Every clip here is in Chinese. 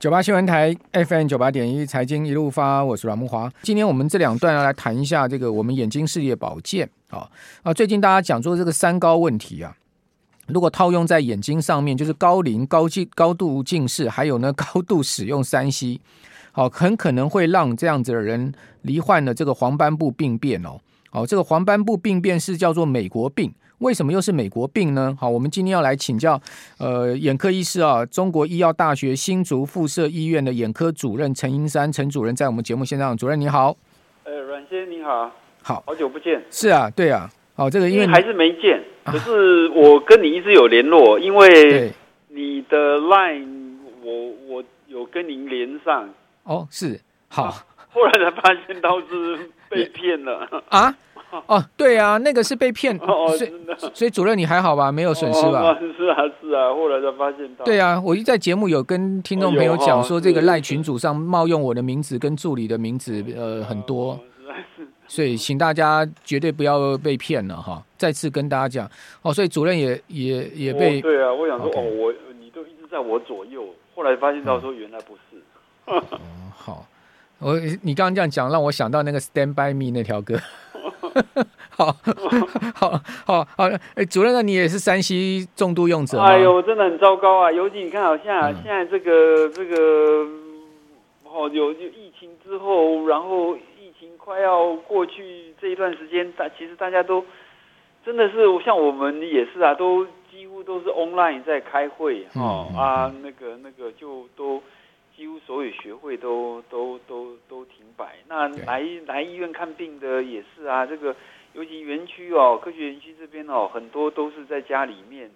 九八新闻台 FM 九八点一财经一路发，我是阮木华。今天我们这两段要来谈一下这个我们眼睛视力保健啊啊！最近大家讲说这个三高问题啊，如果套用在眼睛上面，就是高龄、高近、高度近视，还有呢 高度使用三 C，好，很可能会让这样子的人罹患了这个黄斑部病变哦。好，这个黄斑部病变是叫做美国病。为什么又是美国病呢？好，我们今天要来请教，呃，眼科医师啊，中国医药大学新竹附设医院的眼科主任陈英山陈主任，在我们节目现场，主任你好。呃，阮先生你好，好，好久不见。是啊，对啊，好，这个因为，还是没见，可是我跟你一直有联络，啊、因为你的 line 我我有跟您连上。哦，是，好，啊、后来才发现到是被骗了啊。哦，对啊，那个是被骗，哦，所以所以主任你还好吧？没有损失吧？哦、是啊，是啊，后来才发现到。对啊，我一在节目有跟听众朋友讲说，这个赖群主上冒用我的名字跟助理的名字，呃，很多，所以请大家绝对不要被骗了哈！再次跟大家讲，哦，所以主任也也也被、哦、对啊，我想说.哦，我你都一直在我左右，后来发现到说原来不是。哦、嗯，好，我你刚刚这样讲，让我想到那个《Stand by Me》那条歌。好 好好好，哎，主任，那你也是山西重度用者吗？哎呦，真的很糟糕啊！尤其你看，好像现在这个这个，哦，有有疫情之后，然后疫情快要过去这一段时间，大其实大家都真的是像我们也是啊，都几乎都是 online 在开会哦、嗯、啊，那个那个就都。几乎所有学会都都都都。那来来医院看病的也是啊，这个尤其园区哦，科学园区这边哦，很多都是在家里面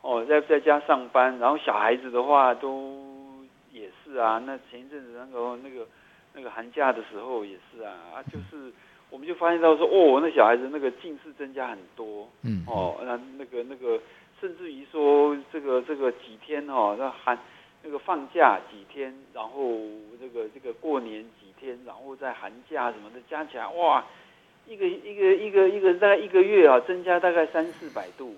哦，在在家上班。然后小孩子的话都也是啊。那前一阵子那个那个那个寒假的时候也是啊啊，就是我们就发现到说哦，那小孩子那个近视增加很多。嗯。哦，那那个那个甚至于说这个这个几天哦，那寒。那个放假几天，然后这个这个过年几天，然后在寒假什么的加起来，哇，一个一个一个一个大概一个月啊，增加大概三四百度，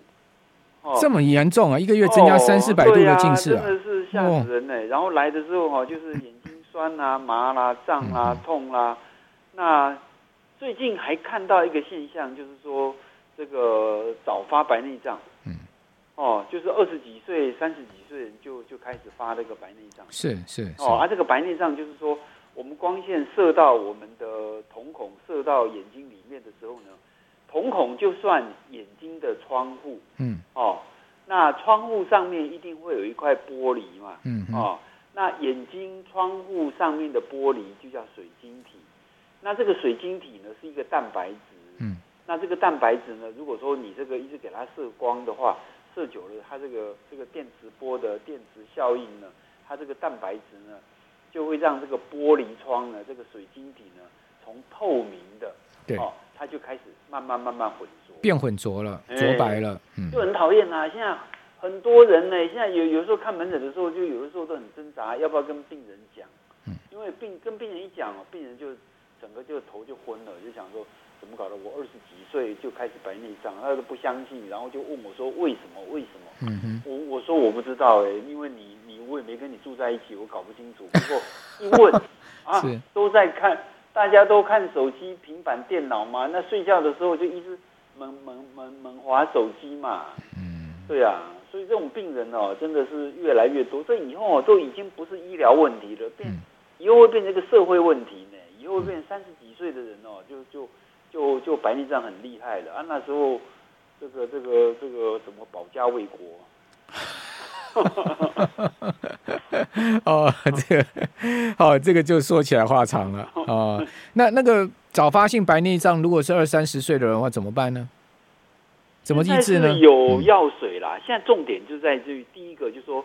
哦，这么严重啊！一个月增加三四百度的近视啊，哦啊，真的是吓死人呢，欸。然后来的时候哈，就是眼睛酸啊、麻啦、胀啦、痛啦。那最近还看到一个现象，就是说这个早发白内障。嗯。哦，就是二十几岁、三十几岁人就就开始发这个白内障，是是，是哦，而、啊、这个白内障就是说，我们光线射到我们的瞳孔，射到眼睛里面的时候呢，瞳孔就算眼睛的窗户，嗯，哦，那窗户上面一定会有一块玻璃嘛，嗯，哦，那眼睛窗户上面的玻璃就叫水晶体，那这个水晶体呢是一个蛋白质，嗯，那这个蛋白质呢，如果说你这个一直给它射光的话，射久了，它这个这个电磁波的电磁效应呢，它这个蛋白质呢，就会让这个玻璃窗呢，这个水晶体呢，从透明的，对，哦，它就开始慢慢慢慢混浊，变混浊了，浊白了，嗯，就很讨厌啊。现在很多人呢，现在有有时候看门诊的时候，就有的时候都很挣扎，要不要跟病人讲，嗯，因为病跟病人一讲，病人就整个就头就昏了，就想说。怎么搞的？我二十几岁就开始白内障，他都不相信，然后就问我说：“为什么？为什么？”嗯哼，我我说我不知道哎，因为你你我也没跟你住在一起，我搞不清楚。不过一问 啊，都在看，大家都看手机、平板、电脑嘛。那睡觉的时候就一直猛猛猛猛滑手机嘛。嗯，对啊，所以这种病人哦，真的是越来越多。这以后哦都已经不是医疗问题了，变以后会变成一个社会问题呢。以后会变成三十几岁的人哦，就就。就就白内障很厉害了啊！那时候，这个这个这个怎么保家卫国？哦，这个哦，这个就说起来话长了哦。那那个早发性白内障，如果是二三十岁的人的话，怎么办呢？怎么医治呢？有药水啦。现在重点就在于第一个，就是说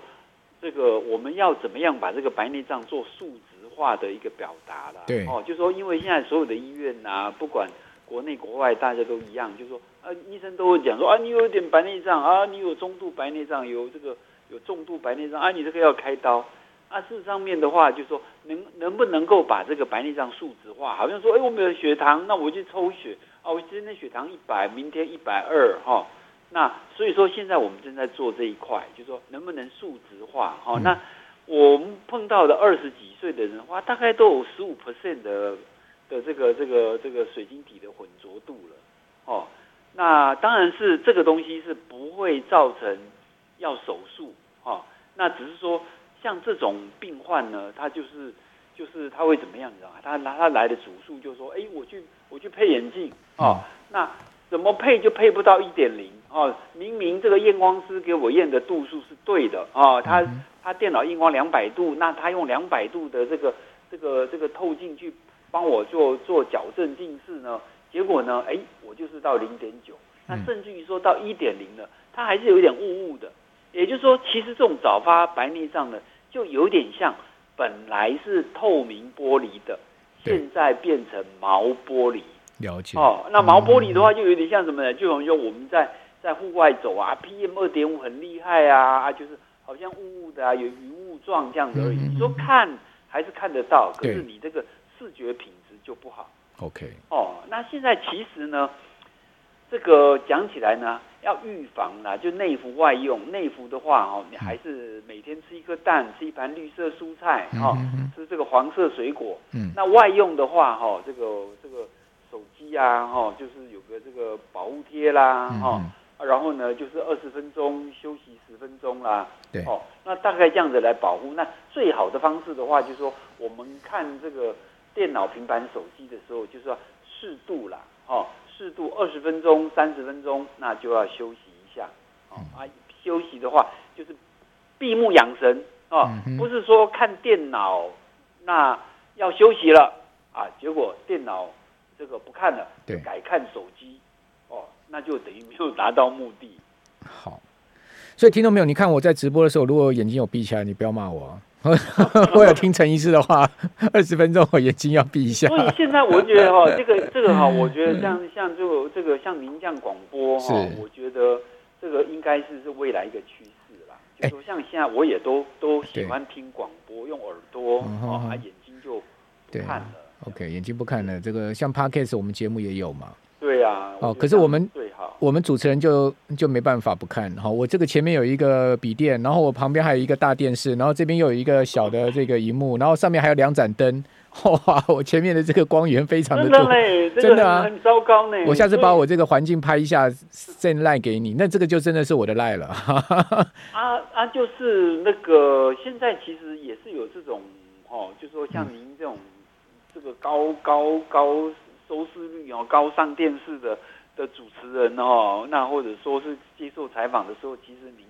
这个我们要怎么样把这个白内障做数值化的一个表达啦。对哦，就是说因为现在所有的医院啊，不管国内国外大家都一样，就是说啊，医生都会讲说啊，你有一点白内障啊，你有中度白内障，有这个有重度白内障啊，你这个要开刀啊。事实上面的话，就是说能能不能够把这个白内障数值化？好像说，哎，我没有血糖，那我去抽血啊，我今天血糖一百，明天一百二哈。那所以说现在我们正在做这一块，就是说能不能数值化？哈，那我们碰到的二十几岁的人，哇，大概都有十五 percent 的的这个这个这个水晶体的混浊度了，哦，那当然是这个东西是不会造成要手术，哦，那只是说像这种病患呢，他就是就是他会怎么样，你知道吗？他拿他来的主诉就说，哎，我去我去配眼镜，哦，那怎么配就配不到一点零，哦，明明这个验光师给我验的度数是对的，哦，他。他电脑验光两百度，那他用两百度的这个这个这个透镜去帮我做做矫正近视呢？结果呢？哎，我就是到零点九，那甚至于说到一点零了，他还是有一点雾雾的。也就是说，其实这种早发白内障呢，就有点像本来是透明玻璃的，现在变成毛玻璃。了解。哦，那毛玻璃的话，就有点像什么呢？就好像我们在在户外走啊，PM 二点五很厉害啊，就是。好像雾雾的啊，有云雾状这样子而已。你说看还是看得到，可是你这个视觉品质就不好。OK。哦，那现在其实呢，这个讲起来呢，要预防啦，就内服外用。内服的话，哦，你还是每天吃一颗蛋，吃一盘绿色蔬菜，哦，吃这个黄色水果。嗯。那外用的话，哈，这个这个手机啊，哈，就是有个这个保护贴啦，哈。然后呢，就是二十分钟休息十分钟啦。对。哦，那大概这样子来保护。那最好的方式的话，就是说我们看这个电脑、平板、手机的时候，就是要适度啦。哦，适度二十分钟、三十分钟，那就要休息一下。哦啊，休息的话就是闭目养神。哦，嗯、不是说看电脑，那要休息了啊，结果电脑这个不看了，对，改看手机哦。那就等于没有达到目的。好，所以听到没有？你看我在直播的时候，如果眼睛有闭起来，你不要骂我。我有听陈医师的话，二十分钟我眼睛要闭一下。所以现在我觉得哈，这个 这个哈，我觉得像像这个这个像您这样广播哈，我觉得这个应该是是未来一个趋势啦。就说像现在我也都都喜欢听广播，用耳朵啊，眼睛就不看了。OK，眼睛不看了。这个像 Podcast 我们节目也有嘛。对呀、啊，哦，可是我们我们主持人就就没办法不看。好，我这个前面有一个笔电，然后我旁边还有一个大电视，然后这边又有一个小的这个荧幕，然后上面还有两盏灯。哇，我前面的这个光源非常的多，真的嘞，真的啊，很糟糕呢。我下次把我这个环境拍一下，再赖给你，那这个就真的是我的赖了。啊啊，就是那个现在其实也是有这种哦，就是说像您这种、嗯、这个高高高。收视率哦，高上电视的的主持人哦，那或者说是接受采访的时候，其实你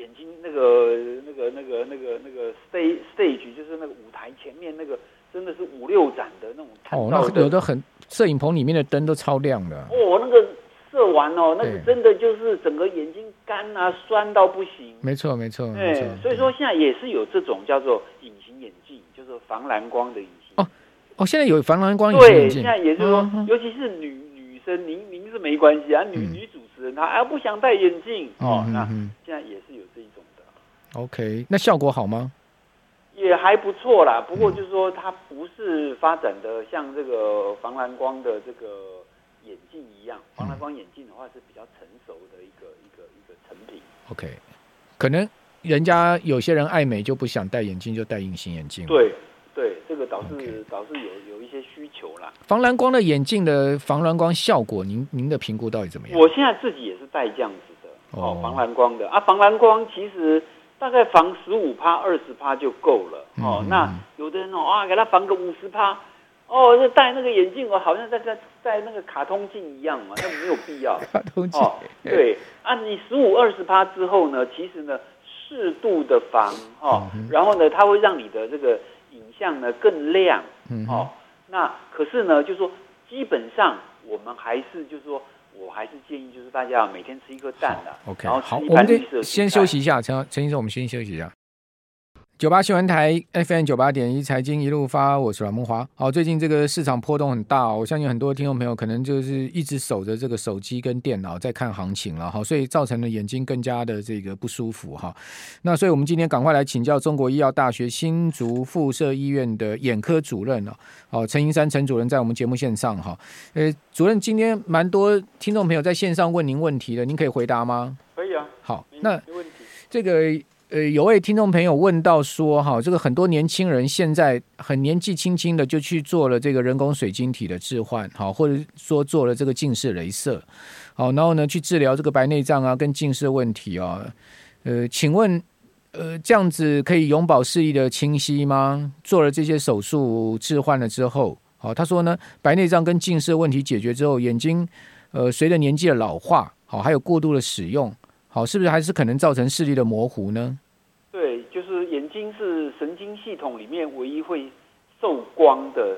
眼睛那个那个那个那个那个 stage stage 就是那个舞台前面那个真的是五六盏的那种哦，那有的很，摄影棚里面的灯都超亮的哦，那个射完哦，那个真的就是整个眼睛干啊，酸到不行。没错没错，对，所以说现在也是有这种叫做隐形眼镜，就是防蓝光的隐形哦。哦，现在有防蓝光隐形眼镜。对，现在也就是说，嗯、尤其是女女生，您您是没关系啊，女、嗯、女主持人她啊不想戴眼镜哦，那现在也是有这一种的。OK，那效果好吗？也还不错啦，不过就是说它不是发展的像这个防蓝光的这个眼镜一样，防蓝光眼镜的话是比较成熟的一个一个一个成品。OK，可能人家有些人爱美就不想戴眼镜，就戴隐形眼镜。对。对，这个导致.导致有有一些需求啦。防蓝光的眼镜的防蓝光效果，您您的评估到底怎么样？我现在自己也是戴这样子的哦，防蓝光的啊，防蓝光其实大概防十五趴、二十趴就够了哦。嗯、那有的人哦啊，给他防个五十趴哦，就戴那个眼镜我，好像在在戴那个卡通镜一样嘛，那没有必要。卡通镜哦，对啊，你十五二十趴之后呢，其实呢适度的防哦，嗯、然后呢，它会让你的这个。影像呢更亮，嗯哼，哦，那可是呢，就是说基本上我们还是就是说，我还是建议就是大家每天吃一颗蛋的，OK，好，我们先休息一下，陈陈医生，我们先休息一下。九八新闻台 FM 九八点一财经一路发，我是阮梦华。好，最近这个市场波动很大，我相信很多听众朋友可能就是一直守着这个手机跟电脑在看行情了哈，所以造成了眼睛更加的这个不舒服哈。那所以我们今天赶快来请教中国医药大学新竹附设医院的眼科主任了。好，陈盈山陈主任在我们节目线上哈。呃，主任今天蛮多听众朋友在线上问您问题的，您可以回答吗？可以啊。好，那这个。呃，有位听众朋友问到说，哈，这个很多年轻人现在很年纪轻轻的就去做了这个人工水晶体的置换，好，或者说做了这个近视雷射，好，然后呢去治疗这个白内障啊跟近视问题啊，呃，请问，呃，这样子可以永葆视力的清晰吗？做了这些手术置换了之后，好，他说呢，白内障跟近视问题解决之后，眼睛，呃，随着年纪的老化，好，还有过度的使用。好，是不是还是可能造成视力的模糊呢？对，就是眼睛是神经系统里面唯一会受光的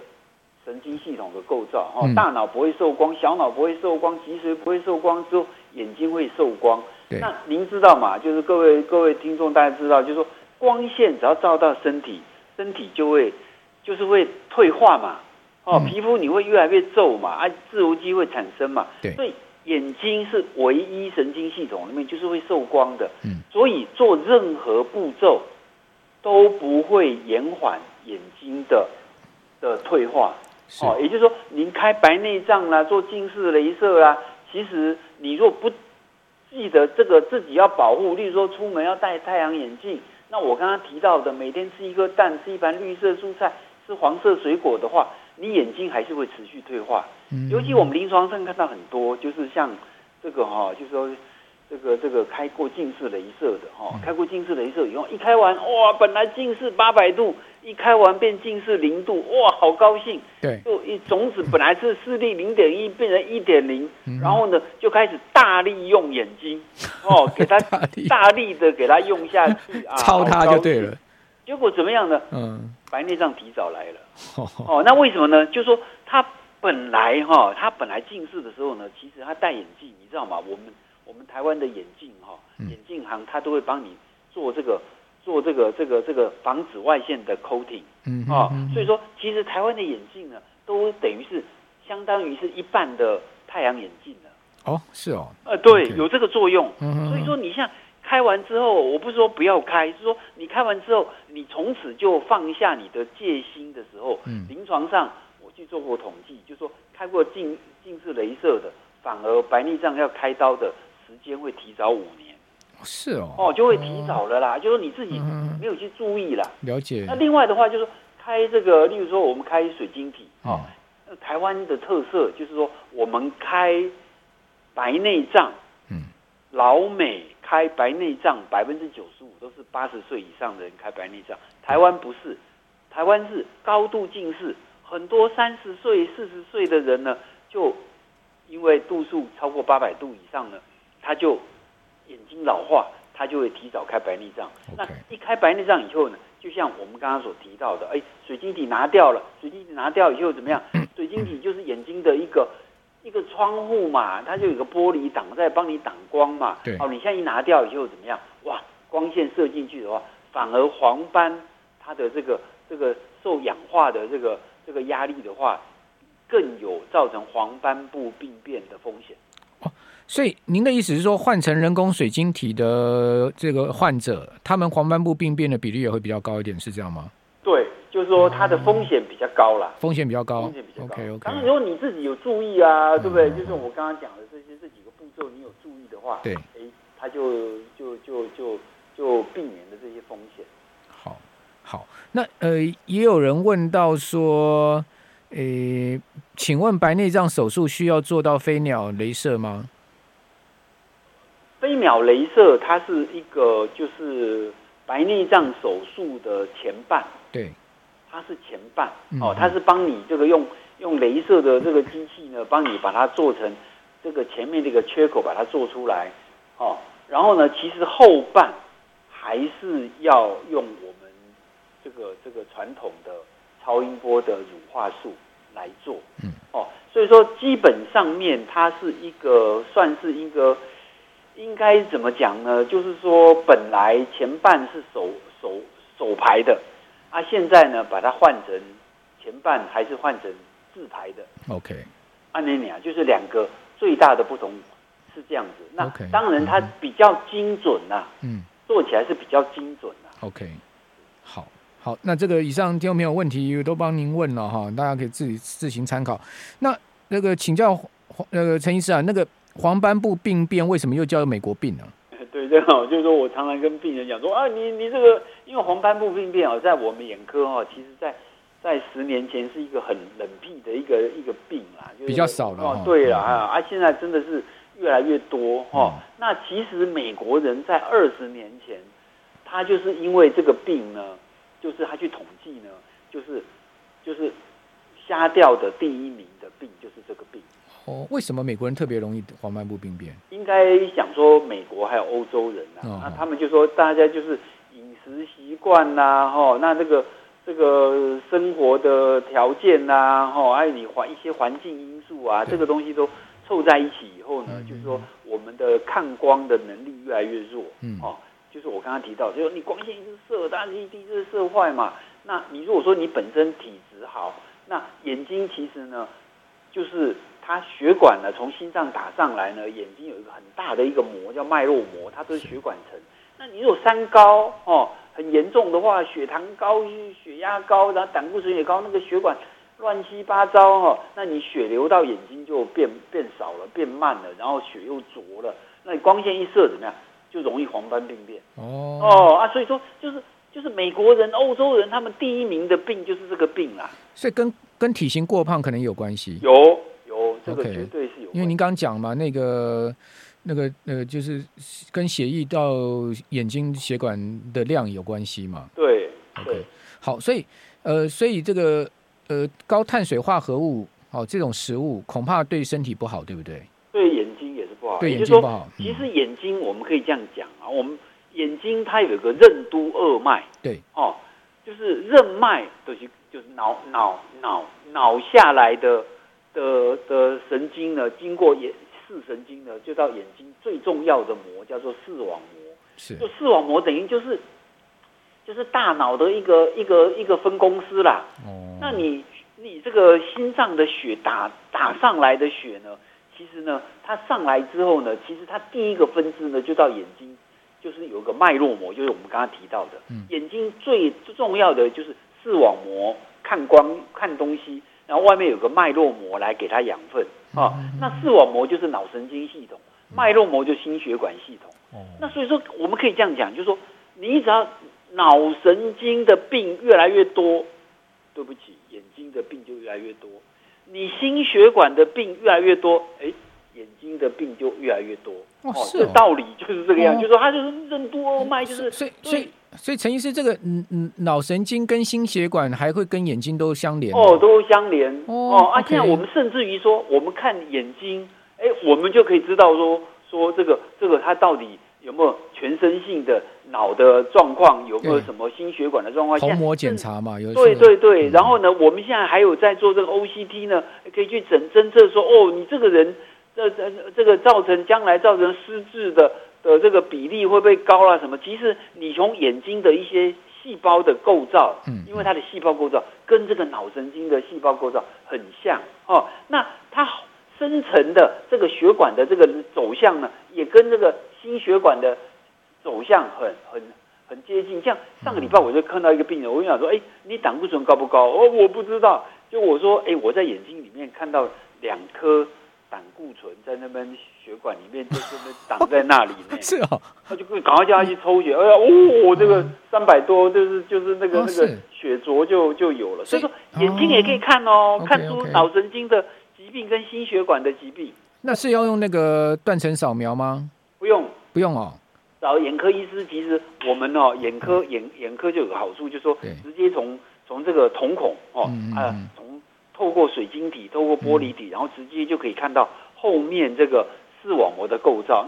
神经系统的构造。哦，大脑不会受光，小脑不会受光，脊髓不会受光，之后眼睛会受光。对。那您知道嘛？就是各位各位听众，大家知道，就是说光线只要照到身体，身体就会就是会退化嘛。哦，皮肤你会越来越皱嘛，啊，自由基会产生嘛。对。所以眼睛是唯一神经系统里面就是会受光的，嗯，所以做任何步骤都不会延缓眼睛的的退化。哦，也就是说，您开白内障啦，做近视雷射啦，其实你若不记得这个自己要保护，例如说出门要戴太阳眼镜，那我刚刚提到的每天吃一颗蛋，吃一盘绿色蔬菜，吃黄色水果的话。你眼睛还是会持续退化，尤其我们临床上看到很多，就是像这个哈，就是说这个这个开过近视雷射的哈，开过近视雷射以后，一开完哇，本来近视八百度，一开完变近视零度，哇，好高兴。对，就一种子本来是视力零点一，变成一点零，然后呢就开始大力用眼睛，哦，给他大力。的给他用下去啊，超他就对了。结果怎么样呢？嗯，白内障提早来了。哦，那为什么呢？就是说他本来哈，他本来近视的时候呢，其实他戴眼镜，你知道吗？我们我们台湾的眼镜哈，眼镜行他都会帮你做这个做这个这个这个防紫外线的 coating。嗯啊，所以说其实台湾的眼镜呢，都等于是相当于是一半的太阳眼镜了。哦，是哦。呃，对，有这个作用。所以说你像。开完之后，我不是说不要开，是说你开完之后，你从此就放下你的戒心的时候，嗯，临床上我去做过统计，就是说开过近近视雷射的，反而白内障要开刀的时间会提早五年。是哦，哦，就会提早了啦，哦、就是说你自己没有去注意啦。了解。那另外的话，就是说开这个，例如说我们开水晶体，哦，嗯、台湾的特色就是说我们开白内障，嗯，老美。开白内障百分之九十五都是八十岁以上的人开白内障，台湾不是，台湾是高度近视，很多三十岁、四十岁的人呢，就因为度数超过八百度以上呢，他就眼睛老化，他就会提早开白内障。那一开白内障以后呢，就像我们刚刚所提到的，哎，水晶体拿掉了，水晶体拿掉以后怎么样？水晶体就是眼睛的一个。一个窗户嘛，它就有个玻璃挡在帮你挡光嘛。对。哦，你现在一拿掉以后怎么样？哇，光线射进去的话，反而黄斑它的这个这个受氧化的这个这个压力的话，更有造成黄斑部病变的风险。哦，所以您的意思是说，换成人工水晶体的这个患者，他们黄斑部病变的比例也会比较高一点，是这样吗？说，它的风险比较高啦，风险比较高，风险比较高。OK OK。当然，如果你自己有注意啊，对不对？就是我刚刚讲的这些这几个步骤，你有注意的话，对，哎，它就就就就就避免了这些风险。好，好，那呃，也有人问到说，呃，请问白内障手术需要做到飞鸟镭射吗？飞秒镭射它是一个就是白内障手术的前半，对。它是前半哦，它是帮你这个用用镭射的这个机器呢，帮你把它做成这个前面这个缺口把它做出来哦。然后呢，其实后半还是要用我们这个这个传统的超音波的乳化术来做。嗯哦，所以说基本上面它是一个算是一个应该怎么讲呢？就是说本来前半是手手手排的。啊，现在呢，把它换成前半还是换成自排的？OK，按那样就是两个最大的不同是这样子。那当然它比较精准呐、啊，嗯，做起来是比较精准的、啊。OK，好，好，那这个以上听众没有问题都帮您问了哈，大家可以自己自行参考。那那个请教那个陈医师啊，那个黄斑部病变为什么又叫美国病呢？对，这样，就是说我常常跟病人讲说啊，你你这个因为黄斑部病变哦，在我们眼科哦，其实在在十年前是一个很冷僻的一个一个病啦，比较少了哦。对了啊，啊，现在真的是越来越多哈、哦。那其实美国人在二十年前，他就是因为这个病呢，就是他去统计呢，就是就是瞎掉的第一名的病就是这个病。哦，为什么美国人特别容易黄斑部病变？应该想说美国还有欧洲人呐、啊，哦、那他们就说大家就是饮食习惯呐，吼，那这个这个生活的条件呐、啊，吼，还有你环一些环境因素啊，对这个东西都凑在一起以后呢，嗯、就是说我们的抗光的能力越来越弱，嗯，哦，就是我刚刚提到，就是你光线一直射，大家一定是射坏嘛。那你如果说你本身体质好，那眼睛其实呢，就是。它血管呢，从心脏打上来呢，眼睛有一个很大的一个膜叫脉络膜，它都是血管层。那你如果三高哦，很严重的话，血糖高、血压高，然后胆固醇也高，那个血管乱七八糟、哦，那你血流到眼睛就变变少了，变慢了，然后血又浊了，那你光线一射怎么样，就容易黄斑病变。哦哦啊，所以说就是就是美国人、欧洲人他们第一名的病就是这个病啦。所以跟跟体型过胖可能有关系。有。这个绝对是有，因为您刚刚讲嘛，那个、那个、那个，就是跟血液到眼睛血管的量有关系嘛。对，OK，对好，所以呃，所以这个呃高碳水化合物，哦，这种食物恐怕对身体不好，对不对？对眼睛也是不好，对眼睛不好。其实眼睛我们可以这样讲啊，我们眼睛它有一个任督二脉，对，哦，就是任脉都、就是就是脑脑脑脑下来的。的的神经呢，经过眼视神经呢，就到眼睛最重要的膜叫做视网膜。是，就视网膜等于就是就是大脑的一个一个一个分公司啦。哦。那你你这个心脏的血打打上来的血呢，其实呢，它上来之后呢，其实它第一个分支呢，就到眼睛，就是有个脉络膜，就是我们刚刚提到的。嗯。眼睛最重要的就是视网膜，看光看东西。然后外面有个脉络膜来给它养分。啊，那视网膜就是脑神经系统，脉络膜就心血管系统。那所以说我们可以这样讲，就是说你只要脑神经的病越来越多，对不起，眼睛的病就越来越多；你心血管的病越来越多，哎，眼睛的病就越来越多。哦，这道理就是这个样，就是说它就是任督二脉，就是所以所以。所以陈医师，这个嗯嗯，脑神经跟心血管还会跟眼睛都相连哦，都相连哦。哦啊，现在我们甚至于说，我们看眼睛，哎，我们就可以知道说说这个这个它到底有没有全身性的脑的状况，有没有什么心血管的状况？虹膜检查嘛，有对对对。然后呢，我们现在还有在做这个 OCT 呢，可以去诊侦测说，哦，你这个人这这这个造成将来造成失智的。的这个比例会不会高啊？什么？其实你从眼睛的一些细胞的构造，嗯，因为它的细胞构造跟这个脑神经的细胞构造很像哦。那它深层的这个血管的这个走向呢，也跟这个心血管的走向很很很接近。像上个礼拜我就看到一个病人，我就想说，哎，你胆固醇高不高？哦，我不知道。就我说，哎，我在眼睛里面看到两颗。胆固醇在那边血管里面，就是挡在那里呢。是哦，他就赶快叫他去抽血。哎呀，哦，这个三百多，就是就是那个那个血浊就就有了。所以说眼睛也可以看哦，看出脑神经的疾病跟心血管的疾病。那是要用那个断层扫描吗？不用，不用哦。找眼科医师，其实我们哦，眼科眼眼科就有个好处，就是说直接从从这个瞳孔哦啊从。透过水晶体，透过玻璃体，然后直接就可以看到后面这个视网膜的构造。